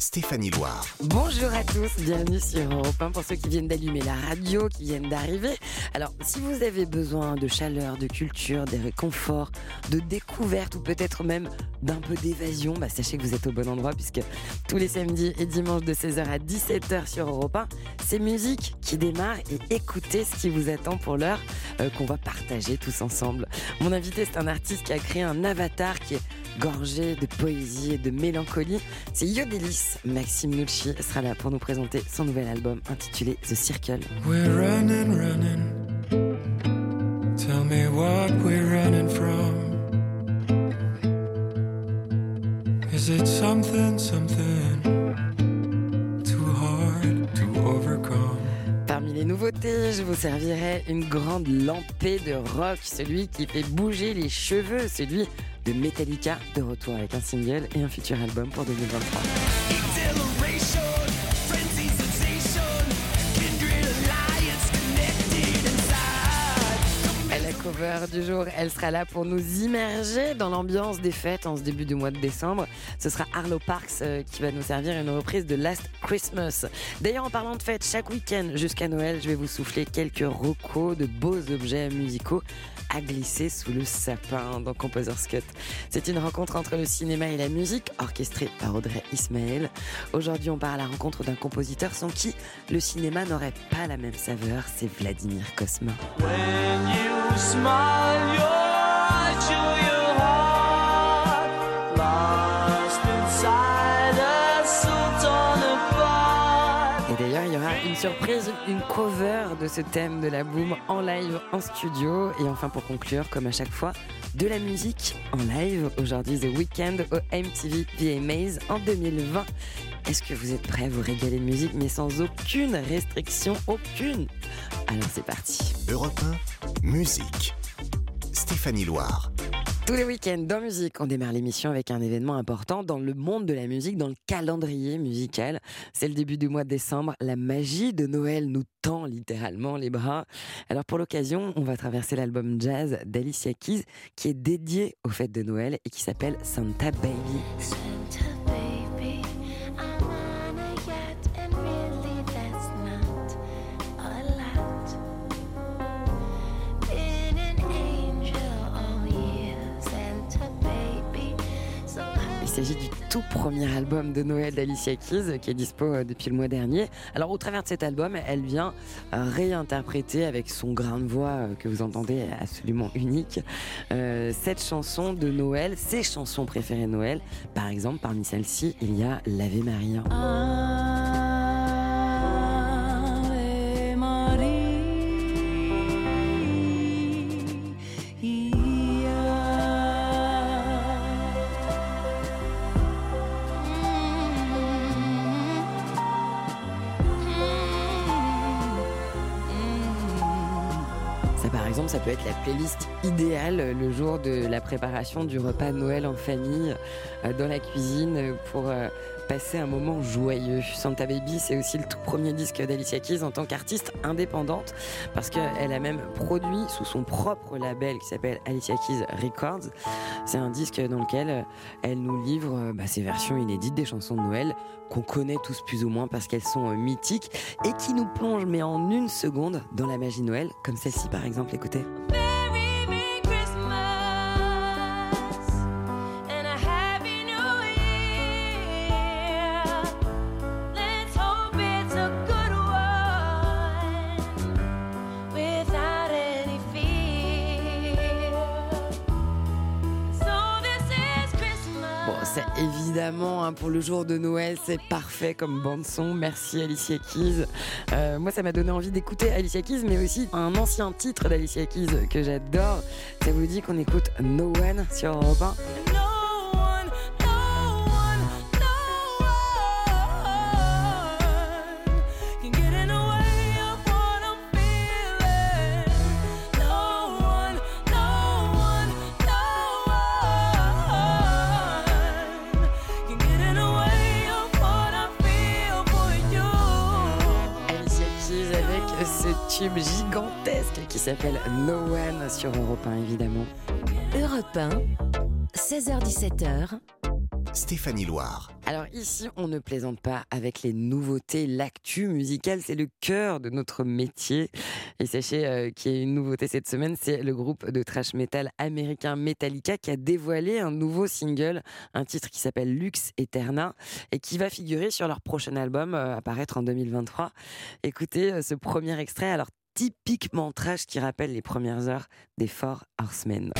Stéphanie Loire. Bonjour à tous, bienvenue sur Europe 1 pour ceux qui viennent d'allumer la radio, qui viennent d'arriver. Alors, si vous avez besoin de chaleur, de culture, de réconfort, de découverte ou peut-être même d'un peu d'évasion, bah, sachez que vous êtes au bon endroit puisque tous les samedis et dimanches de 16h à 17h sur Europe 1, c'est musique qui démarre et écoutez ce qui vous attend pour l'heure euh, qu'on va partager tous ensemble. Mon invité, c'est un artiste qui a créé un avatar qui est gorgé de poésie et de mélancolie. C'est Yodelis. Maxime Nucci sera là pour nous présenter son nouvel album intitulé The Circle. We're running, running. Tell me what we're running from. Is it something, something too hard to overcome? Parmi les nouveautés, je vous servirai une grande lampée de rock, celui qui fait bouger les cheveux, celui de Metallica, de retour avec un single et un futur album pour 2023. Exhilaration, frenzy sensation, kindred alliance connected inside. À la cover du jour, elle sera là pour nous immerger dans l'ambiance des fêtes en ce début du mois de décembre. Ce sera Arlo Parks euh, qui va nous servir une reprise de Last Christmas. D'ailleurs, en parlant de fêtes, chaque week-end jusqu'à Noël, je vais vous souffler quelques recos de beaux objets musicaux à glisser sous le sapin dans Composer's Cut. C'est une rencontre entre le cinéma et la musique, orchestrée par Audrey Ismaël. Aujourd'hui, on part à la rencontre d'un compositeur sans qui le cinéma n'aurait pas la même saveur, c'est Vladimir your surprise, une cover de ce thème de la boom en live en studio. Et enfin, pour conclure, comme à chaque fois, de la musique en live. Aujourd'hui, The Weeknd au MTV VMAs en 2020. Est-ce que vous êtes prêts à vous régaler de musique, mais sans aucune restriction, aucune? Alors c'est parti. Europe 1, musique. Stéphanie Loire. Tous les week-ends dans musique, on démarre l'émission avec un événement important dans le monde de la musique, dans le calendrier musical. C'est le début du mois de décembre. La magie de Noël nous tend littéralement les bras. Alors pour l'occasion, on va traverser l'album jazz d'Alicia Keys qui est dédié aux fêtes de Noël et qui s'appelle Santa Baby. Santa s'agit du tout premier album de Noël d'Alicia Keys qui est dispo euh, depuis le mois dernier. Alors au travers de cet album, elle vient euh, réinterpréter avec son grain de voix euh, que vous entendez absolument unique euh, cette chanson de Noël, ses chansons préférées de Noël. Par exemple, parmi celles-ci, il y a l'Ave Maria. Ave la playlist idéale le jour de la préparation du repas de Noël en famille, euh, dans la cuisine, pour euh, passer un moment joyeux. Santa Baby, c'est aussi le tout premier disque d'Alicia Keys en tant qu'artiste indépendante, parce qu'elle a même produit sous son propre label qui s'appelle Alicia Keys Records. C'est un disque dans lequel euh, elle nous livre bah, ses versions inédites des chansons de Noël qu'on connaît tous plus ou moins parce qu'elles sont euh, mythiques et qui nous plongent, mais en une seconde, dans la magie Noël, comme celle-ci par exemple. Écoutez. Évidemment hein, pour le jour de Noël, c'est parfait comme bande son. Merci Alicia Keys. Euh, moi, ça m'a donné envie d'écouter Alicia Keys, mais aussi un ancien titre d'Alicia Keys que j'adore. Ça vous dit qu'on écoute No One sur Europe 1 tube gigantesque qui s'appelle No One sur Europe 1, évidemment. Europe 1, 16h-17h, Stéphanie Loire. Alors ici, on ne plaisante pas avec les nouveautés. L'actu musicale, c'est le cœur de notre métier. Et sachez euh, qu'il y a une nouveauté cette semaine, c'est le groupe de trash metal américain Metallica qui a dévoilé un nouveau single, un titre qui s'appelle Lux Eterna et qui va figurer sur leur prochain album euh, à paraître en 2023. Écoutez euh, ce premier extrait, alors typiquement trash qui rappelle les premières heures des Four Horsemen.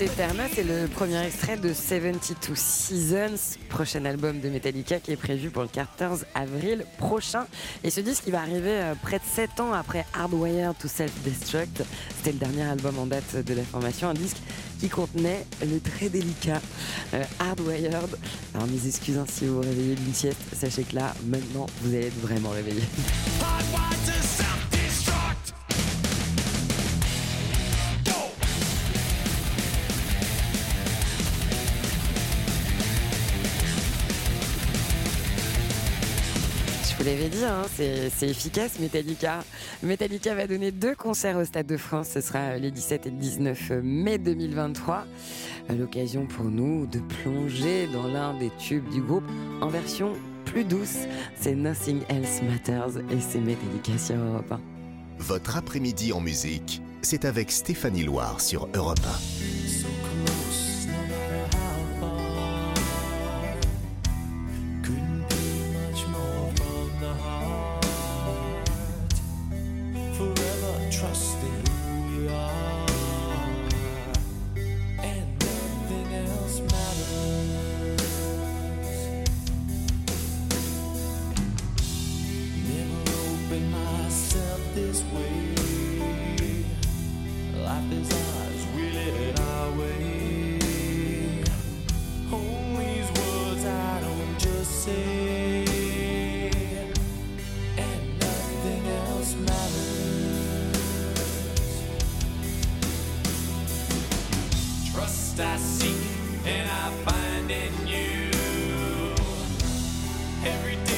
Eterna, c'est le premier extrait de 72 Seasons, prochain album de Metallica qui est prévu pour le 14 avril prochain. Et ce disque, il va arriver euh, près de 7 ans après Hardwired to Self-Destruct. C'était le dernier album en date de la formation, un disque qui contenait le très délicat euh, Hardwired. Alors mes excuses hein, si vous vous réveillez d'une sieste, sachez que là, maintenant, vous allez être vraiment réveillé. Vous l'avais dit, hein, c'est efficace Metallica. Metallica va donner deux concerts au Stade de France. Ce sera les 17 et le 19 mai 2023. Euh, L'occasion pour nous de plonger dans l'un des tubes du groupe en version plus douce. C'est Nothing Else Matters et c'est Metallica sur Europe 1. Votre après-midi en musique, c'est avec Stéphanie Loire sur Europe 1. And I find in you. Every day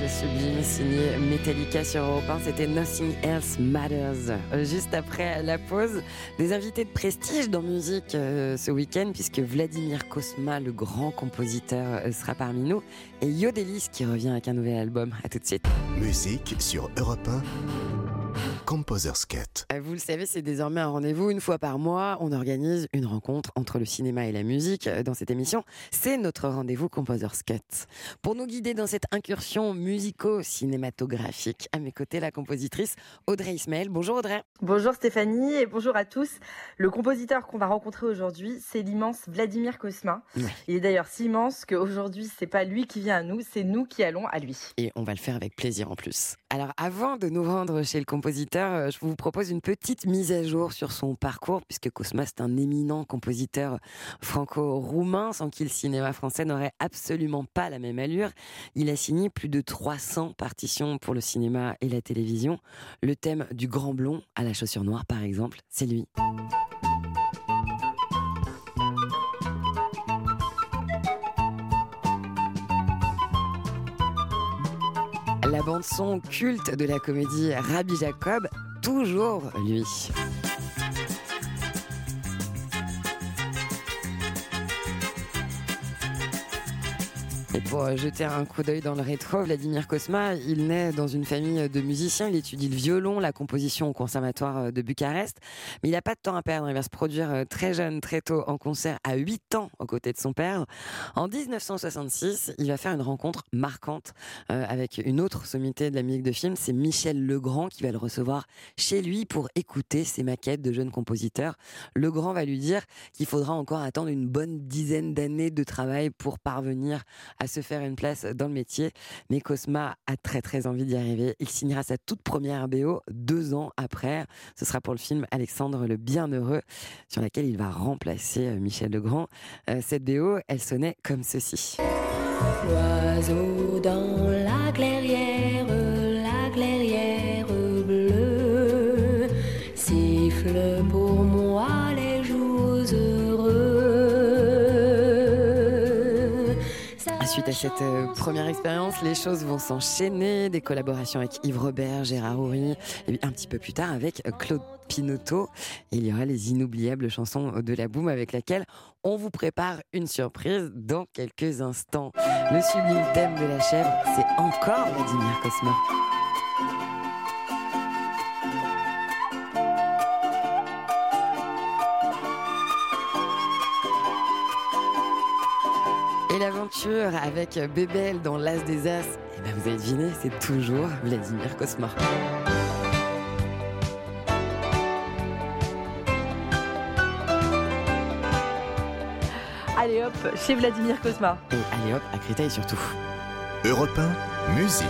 Balade sublime signée Metallica sur Europe 1, c'était Nothing Else Matters. Euh, Juste après la pause, des invités de prestige dans musique euh, ce week-end, puisque Vladimir Kosma, le grand compositeur, euh, sera parmi nous, et Yodelis qui revient avec un nouvel album. À tout de suite. Musique sur Europe 1. Composer's Cut. Euh, Vous le savez, c'est désormais un rendez-vous. Une fois par mois, on organise une rencontre entre le cinéma et la musique euh, dans cette émission. C'est notre rendez-vous Composer's Cut. Pour nous guider dans cette incursion musico-cinématographique, à mes côtés, la compositrice Audrey Ismaël. Bonjour Audrey. Bonjour Stéphanie et bonjour à tous. Le compositeur qu'on va rencontrer aujourd'hui, c'est l'immense Vladimir Kosma. Ouais. Il est d'ailleurs si immense qu'aujourd'hui, c'est pas lui qui vient à nous, c'est nous qui allons à lui. Et on va le faire avec plaisir en plus. Alors avant de nous rendre chez le compositeur, euh, je vous propose une petite mise à jour sur son parcours, puisque Cosma est un éminent compositeur franco-roumain, sans qui le cinéma français n'aurait absolument pas la même allure. Il a signé plus de 300 partitions pour le cinéma et la télévision. Le thème du Grand Blond à la chaussure noire, par exemple, c'est lui. La bande son culte de la comédie Rabbi Jacob, toujours lui. Et pour euh, jeter un coup d'œil dans le rétro, Vladimir Kosma, il naît dans une famille de musiciens. Il étudie le violon, la composition au conservatoire euh, de Bucarest. Mais il n'a pas de temps à perdre. Il va se produire euh, très jeune, très tôt, en concert à 8 ans aux côtés de son père. En 1966, il va faire une rencontre marquante avec une autre sommité de la musique de film. C'est Michel Legrand qui va le recevoir chez lui pour écouter ses maquettes de jeunes compositeurs. Legrand va lui dire qu'il faudra encore attendre une bonne dizaine d'années de travail pour parvenir à se faire une place dans le métier. Mais Cosma a très très envie d'y arriver. Il signera sa toute première BO deux ans après. Ce sera pour le film Alexandre le Bienheureux, sur laquelle il va remplacer euh, Michel Legrand. Euh, cette BO, elle sonnait comme ceci. L'oiseau dans la clairière, Cette euh, première expérience, les choses vont s'enchaîner. Des collaborations avec Yves Robert, Gérard Houry, et un petit peu plus tard avec euh, Claude Pinoteau. Et il y aura les inoubliables chansons de la boum avec laquelle on vous prépare une surprise dans quelques instants. Le sublime thème de la chèvre, c'est encore Vladimir Cosma. Et l'aventure avec Bébel dans l'As des As, eh ben vous avez deviné, c'est toujours Vladimir Cosma. Allez hop, chez Vladimir Kosma. Et allez hop, à Créteil surtout. Europe 1, musique.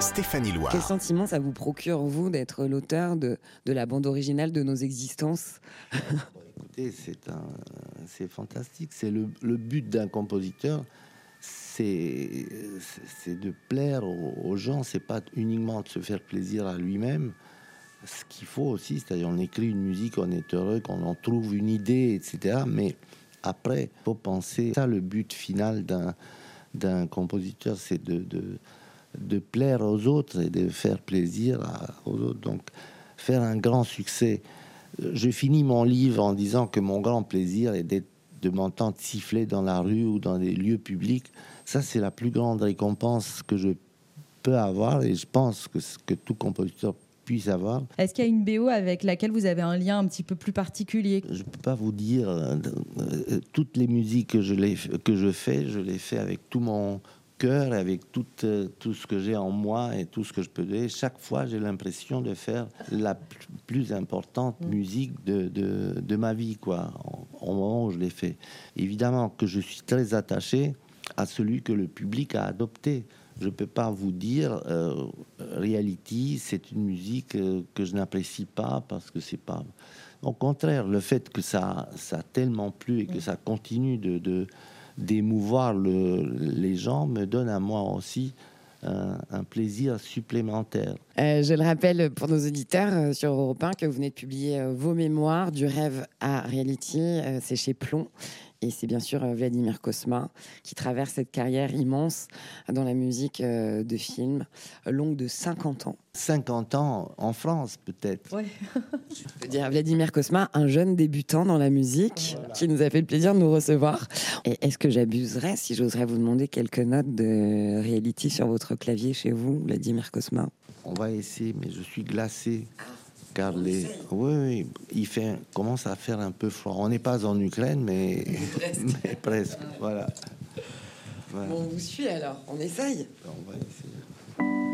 Stéphanie Loire. Quel sentiment ça vous procure, vous, d'être l'auteur de, de la bande originale de nos existences? Écoutez, c'est fantastique. C'est le, le but d'un compositeur, c'est, c'est de plaire aux, aux gens. C'est pas uniquement de se faire plaisir à lui-même. Ce qu'il faut aussi, c'est-à-dire on écrit une musique, on est heureux, qu'on en trouve une idée, etc. Mais après, faut penser. Ça, le but final d'un d'un compositeur, c'est de, de de plaire aux autres et de faire plaisir à- aux autres. Donc, faire un grand succès. Je finis mon livre en disant que mon grand plaisir est d'être- de m'entendre siffler dans la rue ou dans des lieux publics. Ça, c'est la plus grande récompense que je peux avoir et je pense que, tout compositeur puisse avoir. Est-ce qu'il y a une BO avec laquelle vous avez un lien un petit peu plus particulier? Je peux pas vous dire euh, toutes les musiques que je, les- que je fais, je les fais avec tout mon cœur, avec tout, euh, tout ce que j'ai en moi et tout ce que je peux donner. Chaque fois, j'ai l'impression de faire la plus importante musique de, de, de ma vie, quoi, au moment où je l'ai fait. Évidemment que je suis très attaché à celui que le public a adopté. Je peux pas vous dire, euh, reality, c'est une musique euh, que je n'apprécie pas parce que c'est pas. Au contraire, le fait que ça, ça a tellement plu et que ça continue de, de- d'émouvoir le- les gens me donne à moi aussi un, plaisir supplémentaire. Euh, je le rappelle pour nos auditeurs euh, sur Europe 1 que vous venez de publier euh, vos mémoires du rêve à reality. c'est chez Plomb. Et c'est bien sûr euh, Vladimir Kosma qui traverse cette carrière immense dans la musique euh, de film, longue de 50 ans. 50 ans en France, peut-être. Je veux dire Vladimir Kosma, un jeune débutant dans la musique qui nous a fait le plaisir de nous recevoir. Et est-ce que j'abuserais si j'oserais vous demander quelques notes de reality sur votre clavier chez vous, Vladimir Kosma? On va essayer, mais je suis glacé. Car les... oui, oui, il fait, commence à faire un peu froid. On n'est pas en Ukraine, mais mais presque. Voilà. Voilà. on vous suit alors, on essaye. On va essayer.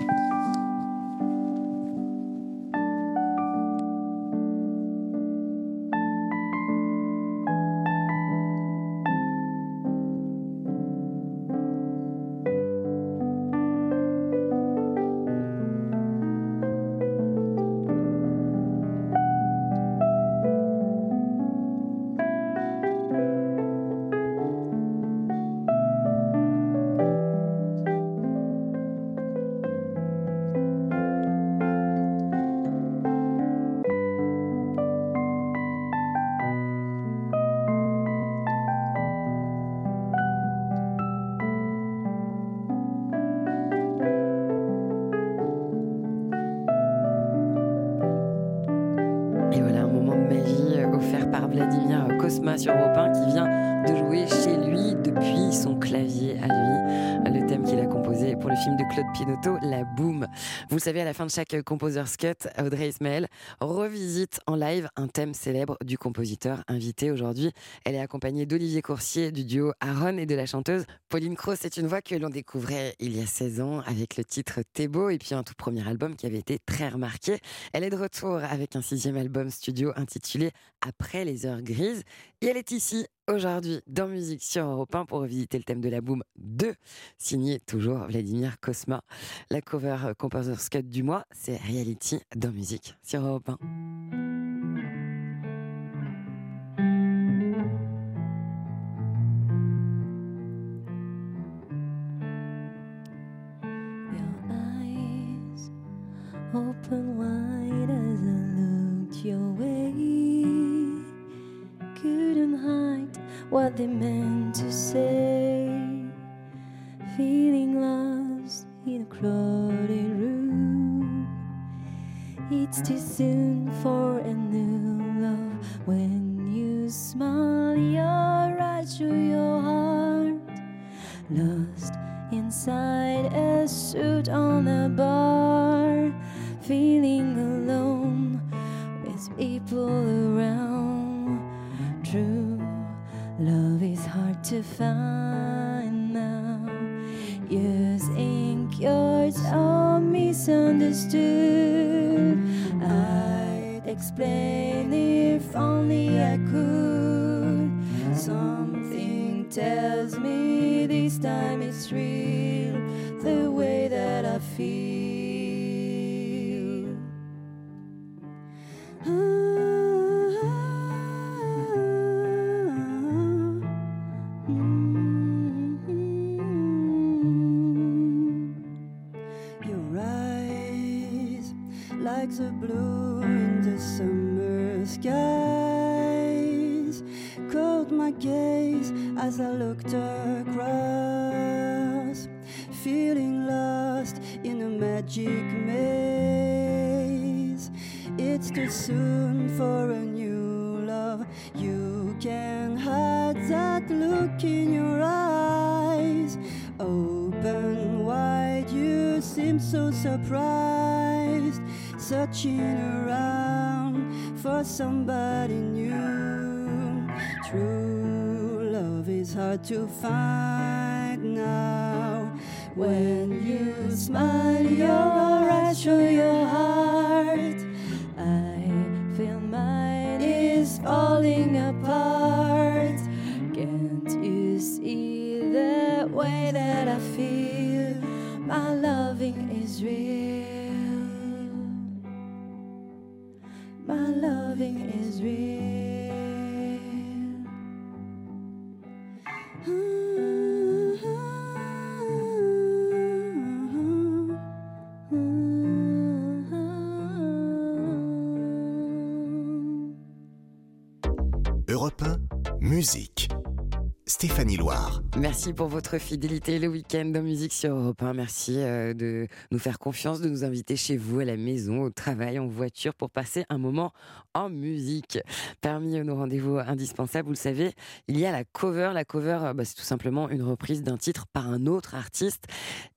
Vladimir Kosma sur Europe 1 qui vient jouer chez lui depuis son clavier à lui, le thème qu'il a composé pour le film de Claude Pinotto, La Boom. Vous le savez, à la fin de chaque Composer's Cut, Audrey Ismaël revisite en live un thème célèbre du compositeur invité aujourd'hui. Elle est accompagnée d'Olivier Coursier du duo Aaron et de la chanteuse Pauline Cross. C'est une voix que l'on découvrait il y a 16 ans avec le titre T'es beau et puis un tout premier album qui avait été très remarqué. Elle est de retour avec un sixième album studio intitulé Après les heures grises. Et elle est ici aujourd'hui dans Musique sur Europe 1 pour revisiter le thème de la Boom 2, signé toujours Vladimir Kosma. La cover euh, Composer's Cut du mois, c'est Reality dans Musique sur Europe 1. Your eyes open wide as I looked your way. Couldn't hide what they meant to say. Feeling lost in a crowded room. It's too soon for a new love. When you smile, your eyes show your heart. Lost inside a suit on a bar, feeling alone with people around. True to find now. Using yours are misunderstood. I'd explain musique. Stéphanie Loire. Merci pour votre fidélité le week-end en musique sur Europe 1. Merci euh, de nous faire confiance, de nous inviter chez vous, à la maison, au travail, en voiture pour passer un moment en musique. Parmi nos rendez-vous indispensables, vous le savez, il y a la cover. La cover, euh, bah, c'est tout simplement une reprise d'un titre par un autre artiste.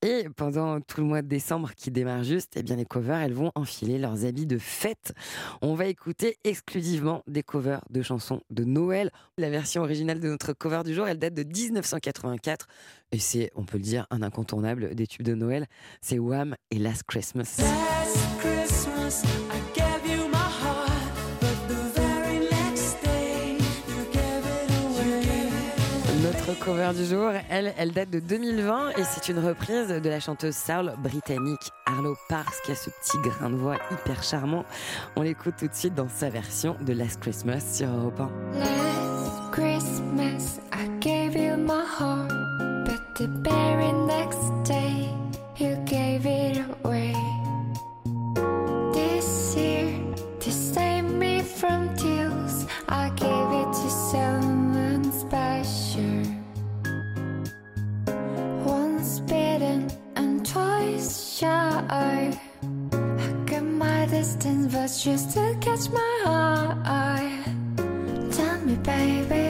Et pendant tout le mois de décembre qui démarre juste, eh bien les covers, elles vont enfiler leurs habits de fête. On va écouter exclusivement des covers de chansons de Noël. La version originale de notre cover du jour, elle date de 1984 et c'est, on peut le dire, un incontournable des tubes de Noël. C'est Wham et Last Christmas. Last Christmas, I gave you my heart, but the very next day, you gave it away. Notre cover du jour, elle, elle date de 2020 et c'est une reprise de la chanteuse soul britannique Arlo Parks qui a ce petit grain de voix hyper charmant. On l'écoute tout de suite dans sa version de Last Christmas sur Europe 1. Christmas, I gave you my heart, but the very next day, you gave it away. This year, to save me from tears, I gave it to someone special. Once bitten and twice shy. I kept my distance, but just to catch my eye. Tell me, baby,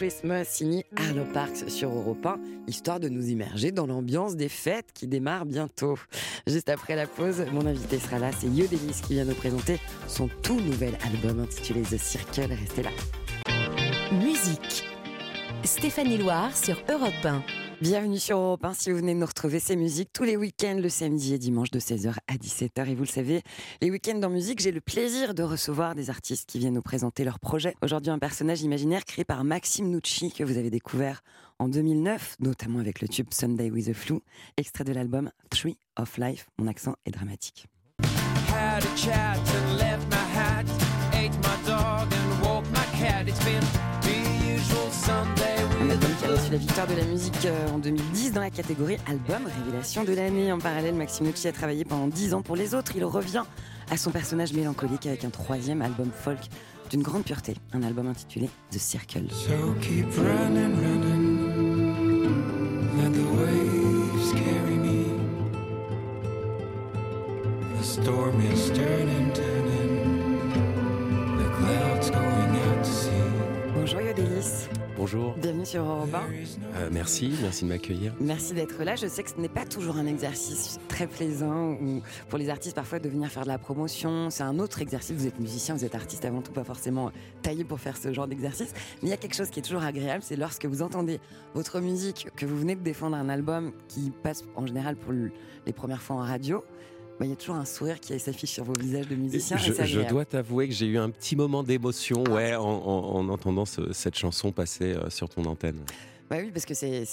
Christmas signée Arlo Parks sur Europe 1, histoire de nous immerger dans l'ambiance des fêtes qui démarrent bientôt. Juste après la pause, mon invité sera là, c'est Yodelis qui vient nous présenter son tout nouvel album intitulé The Circle. Restez là. Musique. Stéphanie Loire sur Europe 1. Bienvenue sur Europe 1. Si vous venez de nous retrouver, c'est musique tous les week-ends, le samedi et dimanche de 16h à 17h. Et vous le savez, les week-ends en musique, j'ai le plaisir de recevoir des artistes qui viennent nous présenter leurs projets. Aujourd'hui, un personnage imaginaire créé par Maxime Nucci que vous avez découvert en 2009, notamment avec le tube Sunday with the Flu, extrait de l'album Tree of Life. Mon accent est dramatique. Qui a reçu la victoire de la musique euh, en 2010 dans la catégorie album révélation de l'année. En parallèle, Maxime Nucci a travaillé pendant 10 ans pour les autres. Il revient à son personnage mélancolique avec un troisième album folk d'une grande pureté, un album intitulé The Circle. So keep running, running. Let the waves carry me. The storm is turning. Bonjour. bienvenue sur Europe 1. Euh, merci, merci de m'accueillir. Merci d'être là. Je sais que ce n'est pas toujours un exercice très plaisant ou pour les artistes parfois de venir faire de la promotion. C'est un autre exercice. Vous êtes musicien, vous êtes artiste avant tout, pas forcément taillé pour faire ce genre d'exercice. Mais il y a quelque chose qui est toujours agréable, c'est lorsque vous entendez votre musique, que vous venez de défendre un album qui passe en général pour le- les premières fois en radio. Bah, Il y a toujours un sourire qui s'affiche sur vos visages de musiciens. Je, dois t'avouer que j'ai eu un petit moment d'émotion ouais, en, en- en entendant ce- cette chanson passer euh, sur ton antenne. Bah oui, parce que c'est,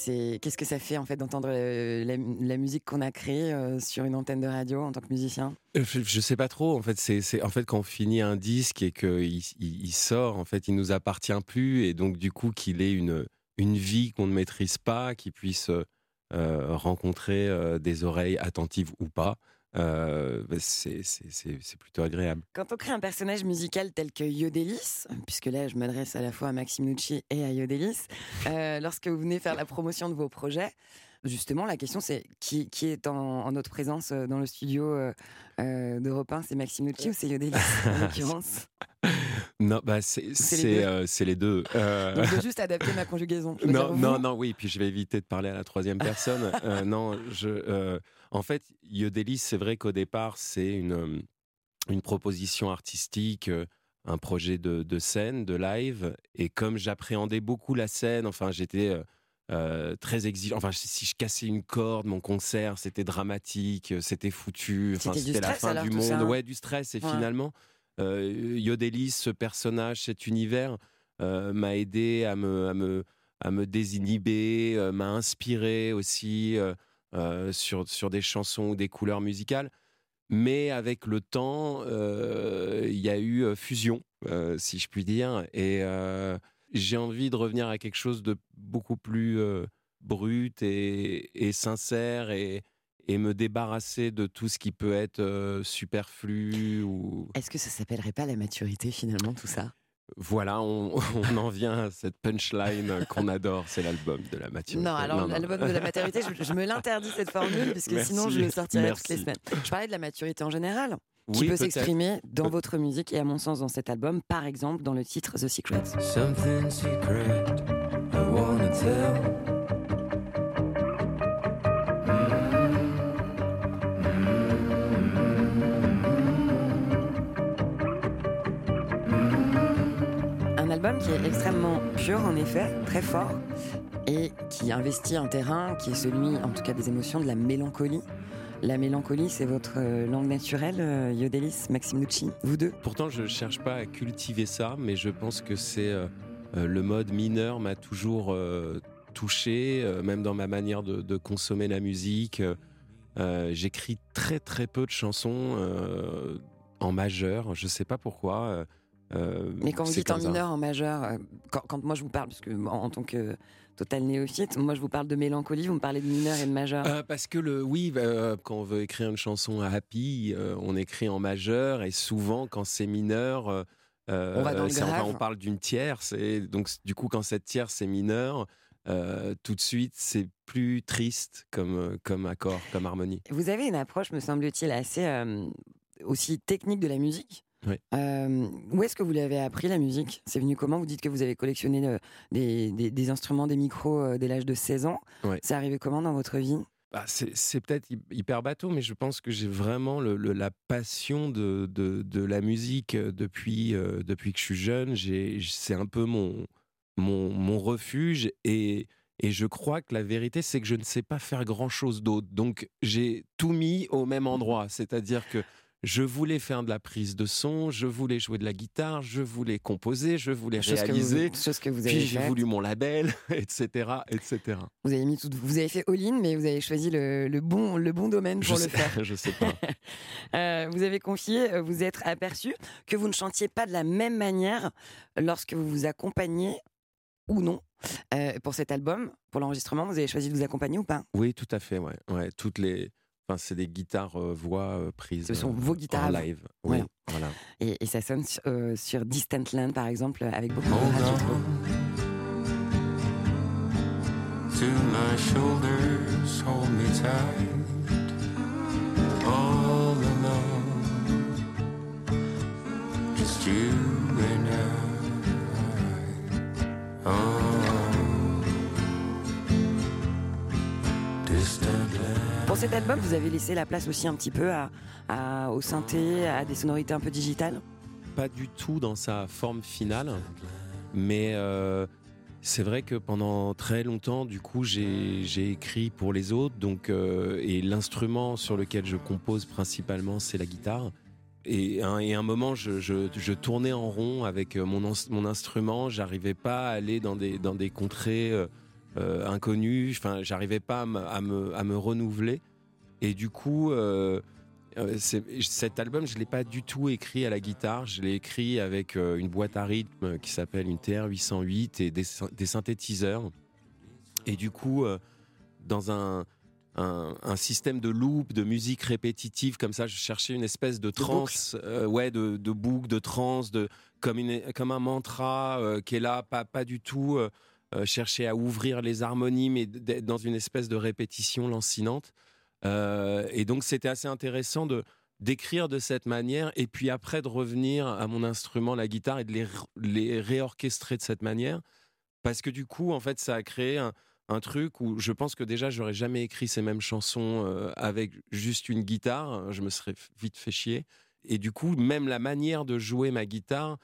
qu'est-ce que ça fait en fait d'entendre euh, la, la musique qu'on a créée euh, sur une antenne de radio en tant que musicien? Je, je sais pas trop. En fait, c'est, en fait quand on finit un disque et qu'il il, il sort, en fait, il nous appartient plus et donc du coup qu'il ait une une vie qu'on ne maîtrise pas, qu'il puisse euh, rencontrer euh, des oreilles attentives ou pas, euh, bah, c'est plutôt agréable. Quand on crée un personnage musical tel que Yodelis, puisque là je m'adresse à la fois à Maxime Nucci et à Yodelis, euh, lorsque vous venez faire la promotion de vos projets, justement la question c'est qui, qui est en, en notre présence euh, dans le studio euh, d'Europe 1 C'est Maxime Nucci ou c'est Yodelis en l'occurrence? Non, bah c'est les deux? euh, c'est les deux. Euh, Donc, Je vais juste adapter ma conjugaison. Non, non, oui, puis je vais éviter de parler à la troisième personne. Euh, non, je, en fait, Yodelis, c'est vrai qu'au départ, c'est une, une proposition artistique, un projet de, de scène, de live. Et comme j'appréhendais beaucoup la scène, enfin, j'étais euh, très exigeant. Enfin, si je cassais une corde, mon concert, c'était dramatique, c'était foutu. Enfin, C'était la fin alors, du monde. ça, hein? Ouais, du stress. Et Ouais. finalement, euh, Yodelis, ce personnage, cet univers, euh, m'a aidé à me, à me, à me désinhiber, m'a inspiré aussi sur, sur des chansons ou des couleurs musicales. Mais avec le temps, euh, il y a eu euh, fusion, euh, si je puis dire. Et euh, j'ai envie de revenir à quelque chose de beaucoup plus euh, brut et, sincère et, et me débarrasser de tout ce qui peut être euh, superflu ou Est-ce que ça s'appellerait pas la maturité finalement tout ça? Voilà, on, on en vient à cette punchline qu'on adore, c'est l'album de la maturité. Non, alors l'album de la maturité, je, je me l'interdis cette formule, puisque Merci. sinon je le sortirai toutes les Merci. semaines. Je parlais de la maturité en général, qui Oui, peut s'exprimer dans votre musique et à mon sens dans cet album, par exemple dans le titre The Secret. Something secret I wanna tell. Qui est extrêmement pur en effet, très fort, et qui investit un terrain qui est celui, en tout cas des émotions, de la mélancolie. La mélancolie, c'est votre euh, langue naturelle, euh, Yodelis, Maxime Nucci, vous deux? Pourtant, je ne cherche pas à cultiver ça, mais je pense que c'est euh, le mode mineur m'a toujours touché, même dans ma manière de, de consommer la musique. J'écris très très peu de chansons en majeur, je ne sais pas pourquoi. Euh, Mais quand vous dites en mineur, en majeur, euh, quand, quand moi je vous parle, parce que en, en tant que total néophyte, moi je vous parle de mélancolie, vous me parlez de mineur et de majeur. Euh, parce que le oui, euh, quand on veut écrire une chanson à happy, euh, on écrit en majeur et souvent quand c'est mineur, On va dans le c'est- enfin, grave. on parle d'une tierce et donc du coup quand cette tierce est mineure, euh, tout de suite c'est plus triste comme comme accord, comme harmonie. Vous avez une approche, me semble-t-il, assez euh, aussi technique de la musique? Oui. Euh, où est-ce que vous l'avez appris la musique? C'est venu comment? Vous dites que vous avez collectionné euh, des, des- des instruments, des micros euh, dès l'âge de 16 ans. C'est arrivé comment dans votre vie? Bah, c'est peut-être hy- hyper bateau, mais je pense que j'ai vraiment le- le- la passion de, de, de la musique depuis, euh, depuis que je suis jeune. C'est un peu mon, mon, mon refuge et, et je crois que la vérité, c'est que je ne sais pas faire grand-chose d'autre. Donc j'ai tout mis au même endroit, c'est-à-dire que je voulais faire de la prise de son, je voulais jouer de la guitare, je voulais composer, je voulais Chose que vous- réaliser. chose que vous avez Puis j'ai voulu mon label, etc., etc. vous avez, mis tout, vous avez fait all-in, mais vous avez choisi le, le bon, le bon domaine Je pour le sais, faire. je sais pas. Euh, vous avez confié, euh, vous êtes aperçu que vous ne chantiez pas de la même manière lorsque vous vous accompagnez ou non euh, pour cet album, pour l'enregistrement. Vous avez choisi de vous accompagner ou pas? Oui, tout à fait, ouais. ouais toutes les... enfin, c'est des guitares euh, voix euh, prises Ce sont euh, vos guitarres en live. Oui, Voilà. voilà. Et, et ça sonne sur, euh, sur Distant Land, par exemple, avec beaucoup de Hold radio. To my shoulders, hold me tight. All alone, just you and I. Oh, distant land. Cet album, vous avez laissé la place aussi un petit peu à, au synthé, à des sonorités un peu digitales. Pas du tout dans sa forme finale, mais euh, c'est vrai que pendant très longtemps, du coup, j'ai écrit pour les autres, donc euh, et l'instrument sur lequel je compose principalement, c'est la guitare. Et un, un moment, je, tournais en rond avec mon, ins- mon instrument. J'arrivais pas à aller dans des, dans des contrées euh, euh, inconnues. Enfin, j'arrivais pas à me, à me, à me renouveler. Et du coup, euh, euh, cet album, je l'ai pas du tout écrit à la guitare. Je l'ai écrit avec une boîte à rythme qui s'appelle une TR-808 et des, syn- des synthétiseurs. Et du coup, dans un, un, un système de loop, de musique répétitive comme ça. Je cherchais une espèce de trance, euh, ouais, de, de boucle, de trance, de comme une comme un mantra euh, qui est là, pas pas du tout euh, euh, chercher à ouvrir les harmonies, mais d'être dans une espèce de répétition lancinante. Euh, et donc c'était assez intéressant de d'écrire de cette manière et puis après de revenir à mon instrument, la guitare, et de les, les réorchestrer de cette manière. Parce que du coup, en fait, ça a créé un, un truc où je pense que déjà, j'aurais jamais écrit ces mêmes chansons euh, avec juste une guitare. Je me serais vite fait chier. Et du coup, même la manière de jouer ma guitare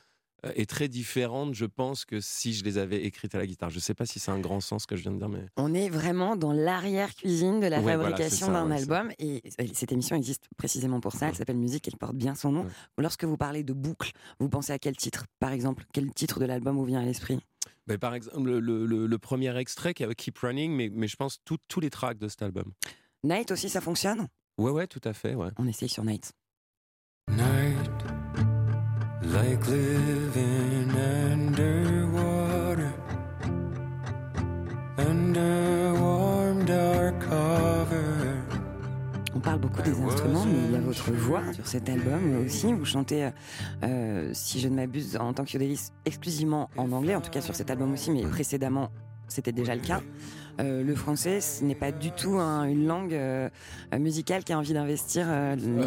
est très différente, je pense, que si je les avais écrites à la guitare. Je sais pas si c'est un grand sens que je viens de dire, mais. On est vraiment dans l'arrière-cuisine de la Ouais, fabrication d'un ouais, album. Et euh, cette émission existe précisément pour ça. Elle s'appelle Musique, elle porte bien son nom. Lorsque vous parlez de boucle, vous pensez à quel titre? Par exemple, quel titre de l'album vous vient à l'esprit? Mais par exemple, le, le- le- le premier extrait qui est avec Keep Running, mais, mais je pense tout- tous les tracks de cet album. Night aussi, ça fonctionne? Ouais, ouais, tout à fait, ouais. On essaye sur Night. Night, like living underwater, under warm dark cover. On parle beaucoup des instruments, mais il y a votre voix sur cet album aussi. Vous chantez, euh, euh, si je ne m'abuse, en tant que yodéliste exclusivement en anglais, en tout cas sur cet album aussi, mais précédemment, c'était déjà le cas. Euh, le français, ce n'est pas du tout un- une langue euh, musicale qui a envie d'investir euh, le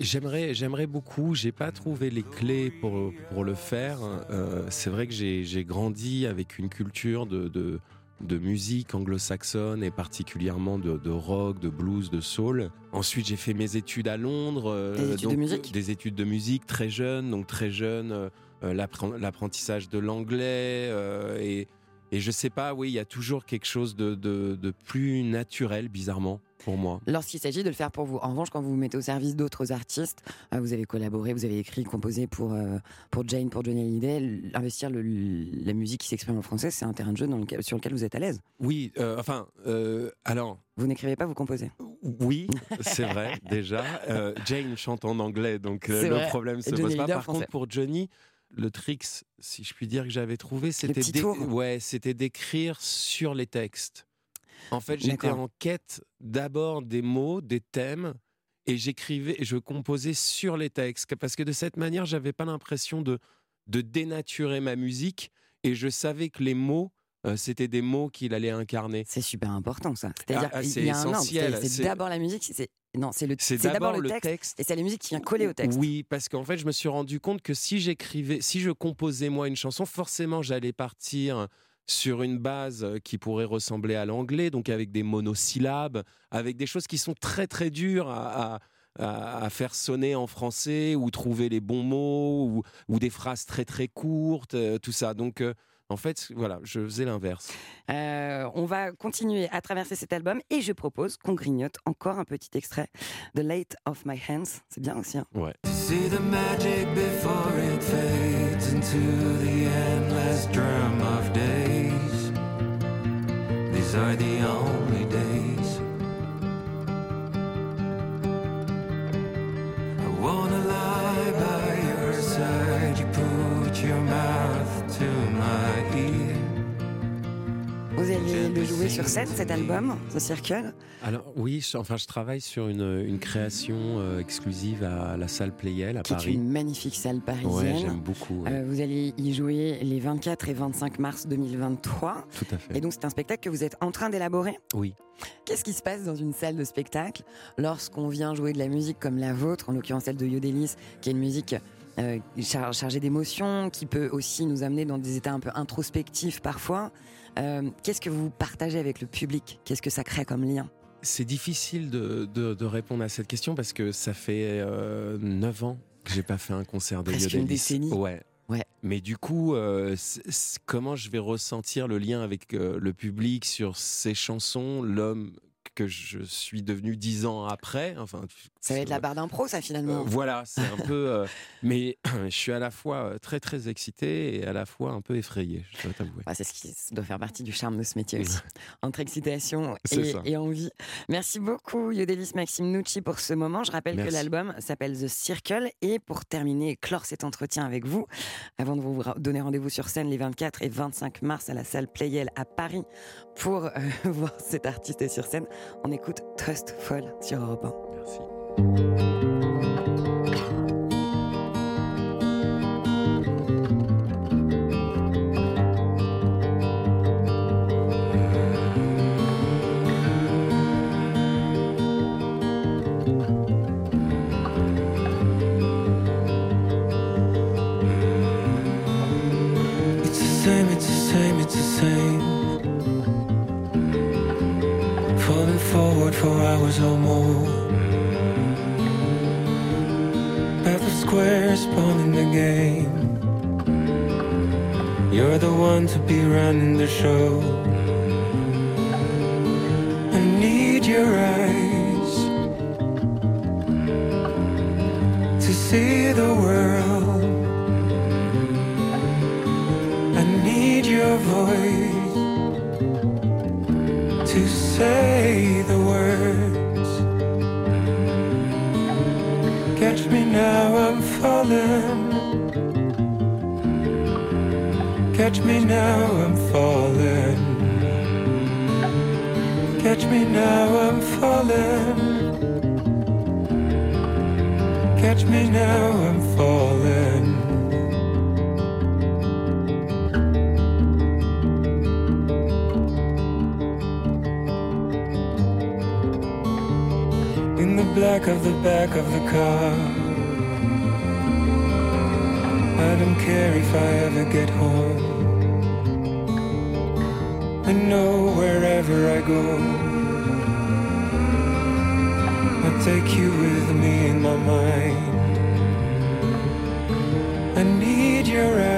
J'aimerais, j'aimerais beaucoup. J'ai pas trouvé les clés pour pour le faire. Euh, c'est vrai que j'ai grandi avec une culture de de, de musique anglo-saxonne et particulièrement de, de rock, de blues, de soul. Ensuite, j'ai fait mes études à Londres. euh, Des études de musique Des études de musique très jeune, donc très jeune. euh, l'appren- l'apprentissage de l'anglais et et je sais pas. Oui, il y a toujours quelque chose de plus naturel, bizarrement, pour moi. Lorsqu'il s'agit de le faire pour vous. En revanche, quand vous vous mettez au service d'autres artistes, euh, vous avez collaboré, vous avez écrit, composé pour, euh, pour Jane, pour Johnny Hallyday, investir le- la musique qui s'exprime en français, c'est un terrain de jeu dans lequel- sur lequel vous êtes à l'aise. Oui, euh, enfin, euh, alors. Vous n'écrivez pas, vous composez. Oui, c'est vrai, déjà. Euh, Jane chante en anglais, donc le vrai. problème se Johnny pose pas. Hallyday Par contre, pour Johnny, le trick, si je puis dire, que j'avais trouvé, ouais, c'était d'écrire sur les textes. En fait, j'étais en quête d'abord des mots, des thèmes, et j'écrivais, et je composais sur les textes, parce que de cette manière, j'avais pas l'impression de de dénaturer ma musique, et je savais que les mots, euh, c'était des mots qu'il allait incarner. C'est super important ça. C'est-à-dire Ah, ah, qu'il c'est y a essentiel, C'est- d'abord la musique, c'est non, c'est le C'est c'est d'abord le texte, texte. et c'est la musique qui vient coller au texte. Oui, parce qu'en fait, je me suis rendu compte que si j'écrivais, si je composais moi une chanson, forcément, j'allais partir sur une base qui pourrait ressembler à l'anglais, donc avec des monosyllabes, avec des choses qui sont très très dures à, à- faire sonner en français ou trouver les bons mots ou, ou des phrases très très courtes, euh, tout ça. Donc, euh, en fait, voilà, je faisais l'inverse. Euh, on va continuer à traverser cet album et je propose qu'on grignote encore un petit extrait de Late of My Hands. C'est bien aussi. hein. Ouais. See the magic before it fades into the endless drum of days. These are the only days. I wanna lie by your side. Vous allez le jouer sur scène cet album, ce circle. Alors oui, je, enfin je travaille sur une, une création euh, exclusive à la salle Playel à qui est Paris. une magnifique salle Ouais, parisienne. j'aime beaucoup. ouais. Euh, vous allez y jouer les 24 et 25 mars 2023. Tout à fait. Et donc c'est un spectacle que vous êtes en train d'élaborer? Oui. Qu'est-ce qui se passe dans une salle de spectacle lorsqu'on vient jouer de la musique comme la vôtre, en l'occurrence celle de Yodelis, qui est une musique euh, char- chargée d'émotions, qui peut aussi nous amener dans des états un peu introspectifs parfois? Euh, Qu'est-ce que vous partagez avec le public? Qu'est-ce que ça crée comme lien? C'est difficile de, de- de répondre à cette question parce que ça fait euh, 9 ans que j'ai pas fait un concert de Presque une décennie. Ouais. Ouais. Mais du coup, euh, comment je vais ressentir le lien avec euh, le public sur ces chansons, l'homme que je suis devenu dix ans après, enfin Ça va être la barre d'impro, ça finalement. Euh, voilà, c'est un peu. euh, mais je suis à la fois euh, très très excité et à la fois un peu effrayé, je dois t'avouer. Bah, c'est ce qui doit faire partie du charme de ce métier aussi. Entre excitation et, envie. Merci beaucoup, Yodelis Maxime Nucci, pour ce moment. Je rappelle que l'album s'appelle The Circle. Et pour terminer et clore cet entretien avec vous, avant de vous donner rendez-vous sur scène les 24 et 25 mars à la salle Playel à Paris pour euh, voir cet artiste sur scène, on écoute Trust Fall sur Europe 1. Forward for hours or more. Of squares spawning the game. You're the one to be running the show. I need your eyes to see the world. I need your voice to say Catch me now, I'm falling. Catch me now, I'm falling. Catch me now, I'm falling. Catch me now, I'm falling. Black of the back of the car. I don't care if I ever get home. I know wherever I go, I'll take you with me in my mind. I need your eyes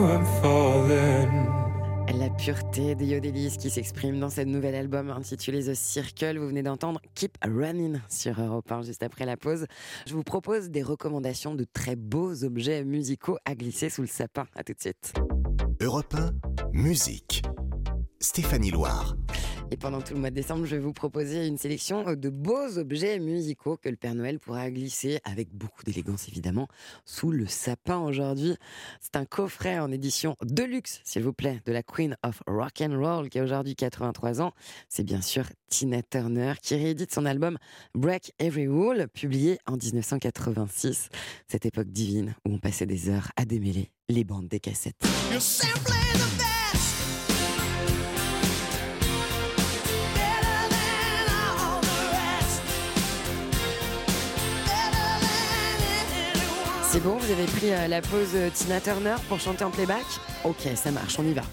La pureté de Yodelis qui s'exprime dans cet nouvel album intitulé The Circle. Vous venez d'entendre Keep Running sur Europe 1 juste après la pause. Je vous propose des recommandations de très beaux objets musicaux à glisser sous le sapin. À tout de suite. Europe 1, musique. Stéphanie Loire. Et pendant tout le mois de décembre, je vais vous proposer une sélection de beaux objets musicaux que le Père Noël pourra glisser avec beaucoup d'élégance évidemment sous le sapin aujourd'hui. C'est un coffret en édition de luxe, s'il vous plaît, de la Queen of Rock and Roll qui a aujourd'hui 83 ans. C'est bien sûr Tina Turner qui réédite son album Break Every Rule, publié en 1986. Cette époque divine où on passait des heures à démêler les bandes des cassettes. C'est bon, vous avez pris euh, la pause euh, Tina Turner pour chanter en playback Ok, ça marche, on y va.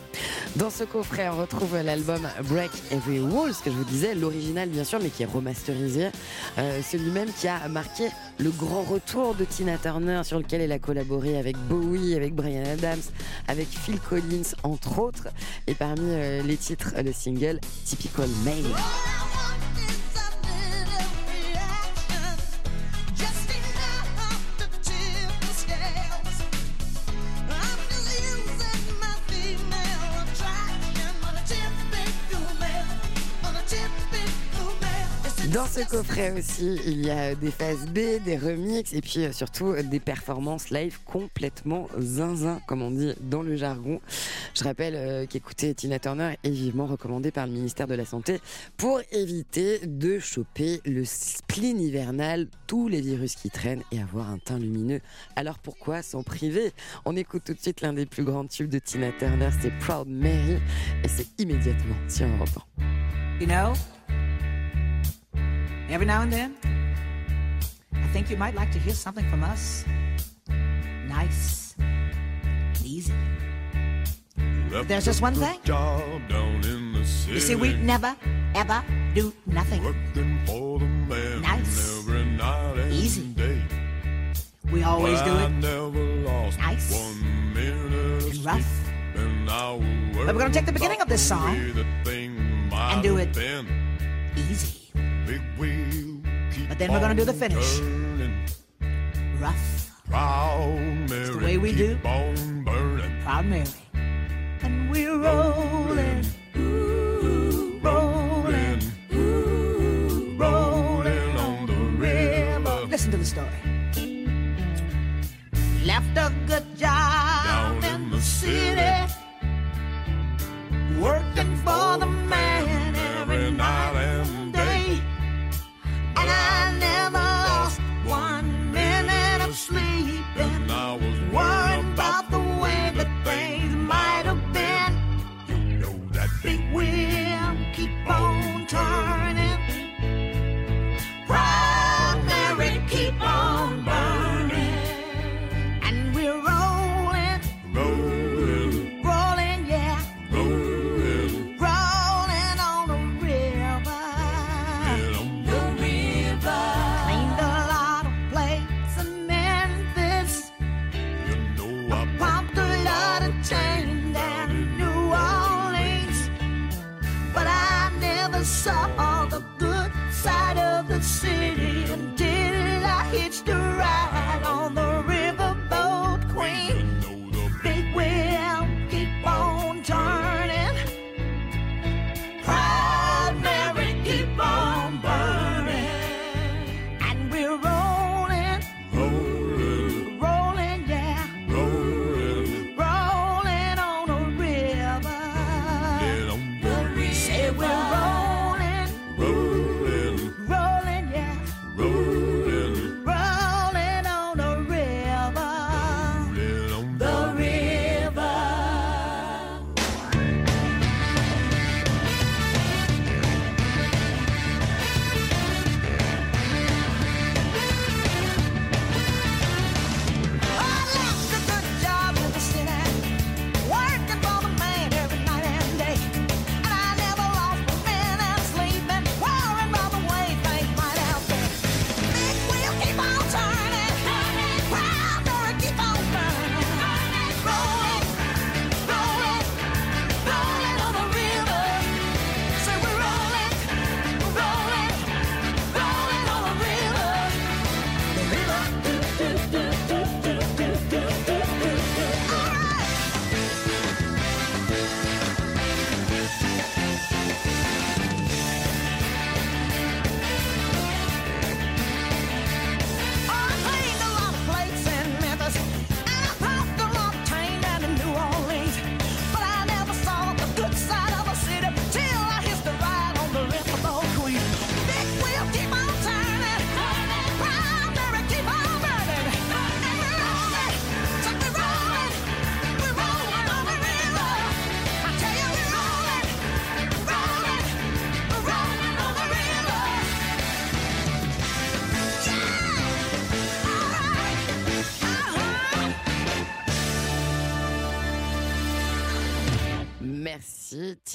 Dans ce coffret, on retrouve l'album Break Every Rule, ce que je vous disais, l'original bien sûr, mais qui est remasterisé. Euh, Celui-même qui a marqué le grand retour de Tina Turner, sur lequel elle a collaboré avec Bowie, avec Brian Adams, avec Phil Collins, entre autres. Et parmi les titres, le single Typical Male. Ce coffret aussi, il y a des phases B, des remixes et puis euh, surtout euh, des performances live complètement zinzin, comme on dit dans le jargon. Je rappelle euh, qu'écouter Tina Turner est vivement recommandé par le ministère de la Santé pour éviter de choper le spleen hivernal, tous les virus qui traînent et avoir un teint lumineux. Alors pourquoi s'en priver? On écoute tout de suite l'un des plus grands tubes de Tina Turner, c'est Proud Mary et c'est immédiatement sur Europe 1. You know, every now and then, I think you might like to hear something from us. Nice, and easy. Left There's just a one good thing. Job down in the city. You see, we never, ever do nothing. Working for the man Nice. every night and Easy. day. We always Well, do I it never lost Nice. one minute of and rough. sleep, and I will But we're gonna take the beginning of this about song the way the thing might and do have it been. easy. Big wheel keep But then we're gonna do the on finish. turning. Rough, Proud Mary, the way we keep do. on burning. proud Mary. And we're rolling,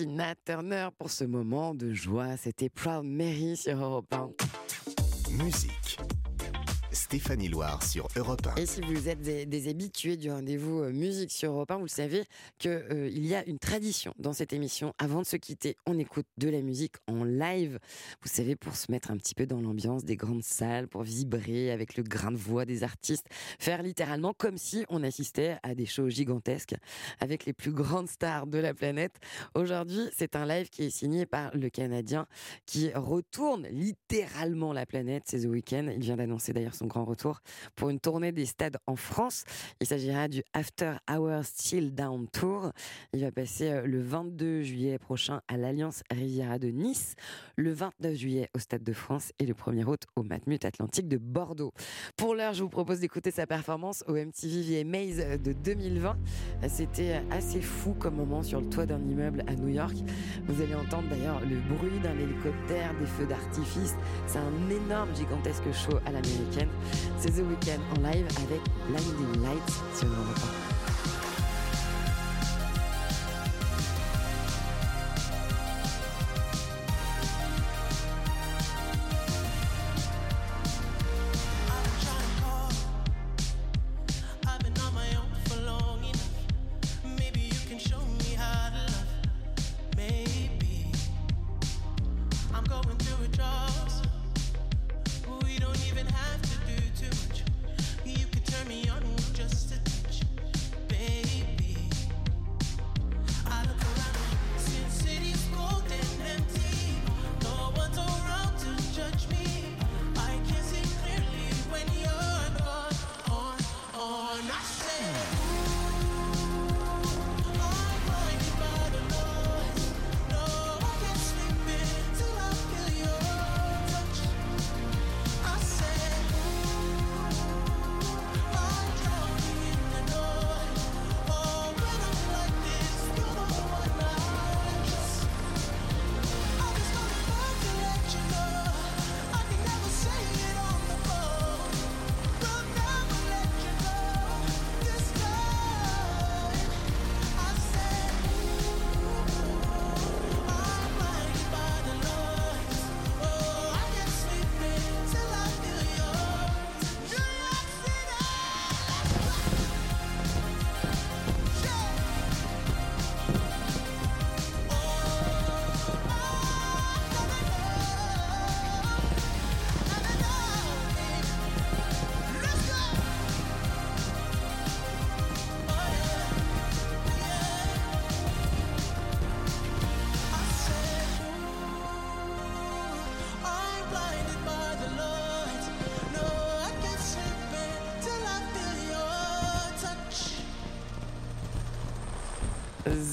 Tina Turner pour ce moment de joie. C'était Proud Mary sur Europe 1. Musique. Stéphanie Loire sur Europe 1. Et si vous êtes des, habitués du rendez-vous euh, musique sur Europe 1, vous le savez qu'il y a une tradition dans cette émission. Avant de se quitter, on écoute de la musique en live. Vous savez, pour se mettre un petit peu dans l'ambiance des grandes salles, pour vibrer avec le grain de voix des artistes, faire littéralement comme si on assistait à des shows gigantesques avec les plus grandes stars de la planète. Aujourd'hui, c'est un live qui est signé par le Canadien qui retourne littéralement la planète. C'est The Weeknd. Il vient d'annoncer d'ailleurs son son retour pour une tournée des stades en France. Il s'agira du After Hours Chill Down Tour. Il va passer euh, le 22 juillet prochain à l'Alliance Riviera de Nice, le 29 juillet au Stade de France et le 1er août au Matmut Atlantique de Bordeaux. Pour l'heure, je vous propose d'écouter sa performance au MTV VMAs de 2020. C'était assez fou comme moment sur le toit d'un immeuble à New York. Vous allez entendre d'ailleurs le bruit d'un hélicoptère, des feux d'artifice. C'est un énorme, gigantesque show à l'américaine. C'est The Weeknd en live avec Blinding Lights sur Europe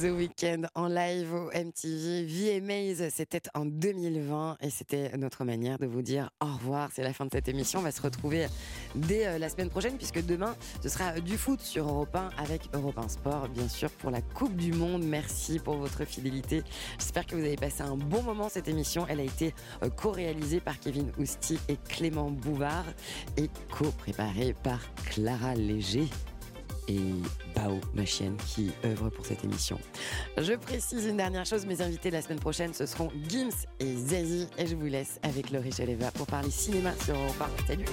The Weeknd en live au MTV VMAs, c'était en 2020 et c'était notre manière de vous dire au revoir. C'est la fin de cette émission. On va se retrouver dès euh, la semaine prochaine puisque demain ce sera du foot sur Europe 1 avec Europe 1 Sport, bien sûr, pour la Coupe du Monde. Merci pour votre fidélité. J'espère que vous avez passé un bon moment cette émission. Elle a été euh, co-réalisée par Kevin Ousti et Clément Bouvard et co-préparée par Clara Léger et Bao, ma chienne, qui œuvre pour cette émission. Je précise une dernière chose, mes invités la semaine prochaine, ce seront Gims et Zazie, et je vous laisse avec Laurie Chaleva pour parler cinéma sur Europe 1. Salut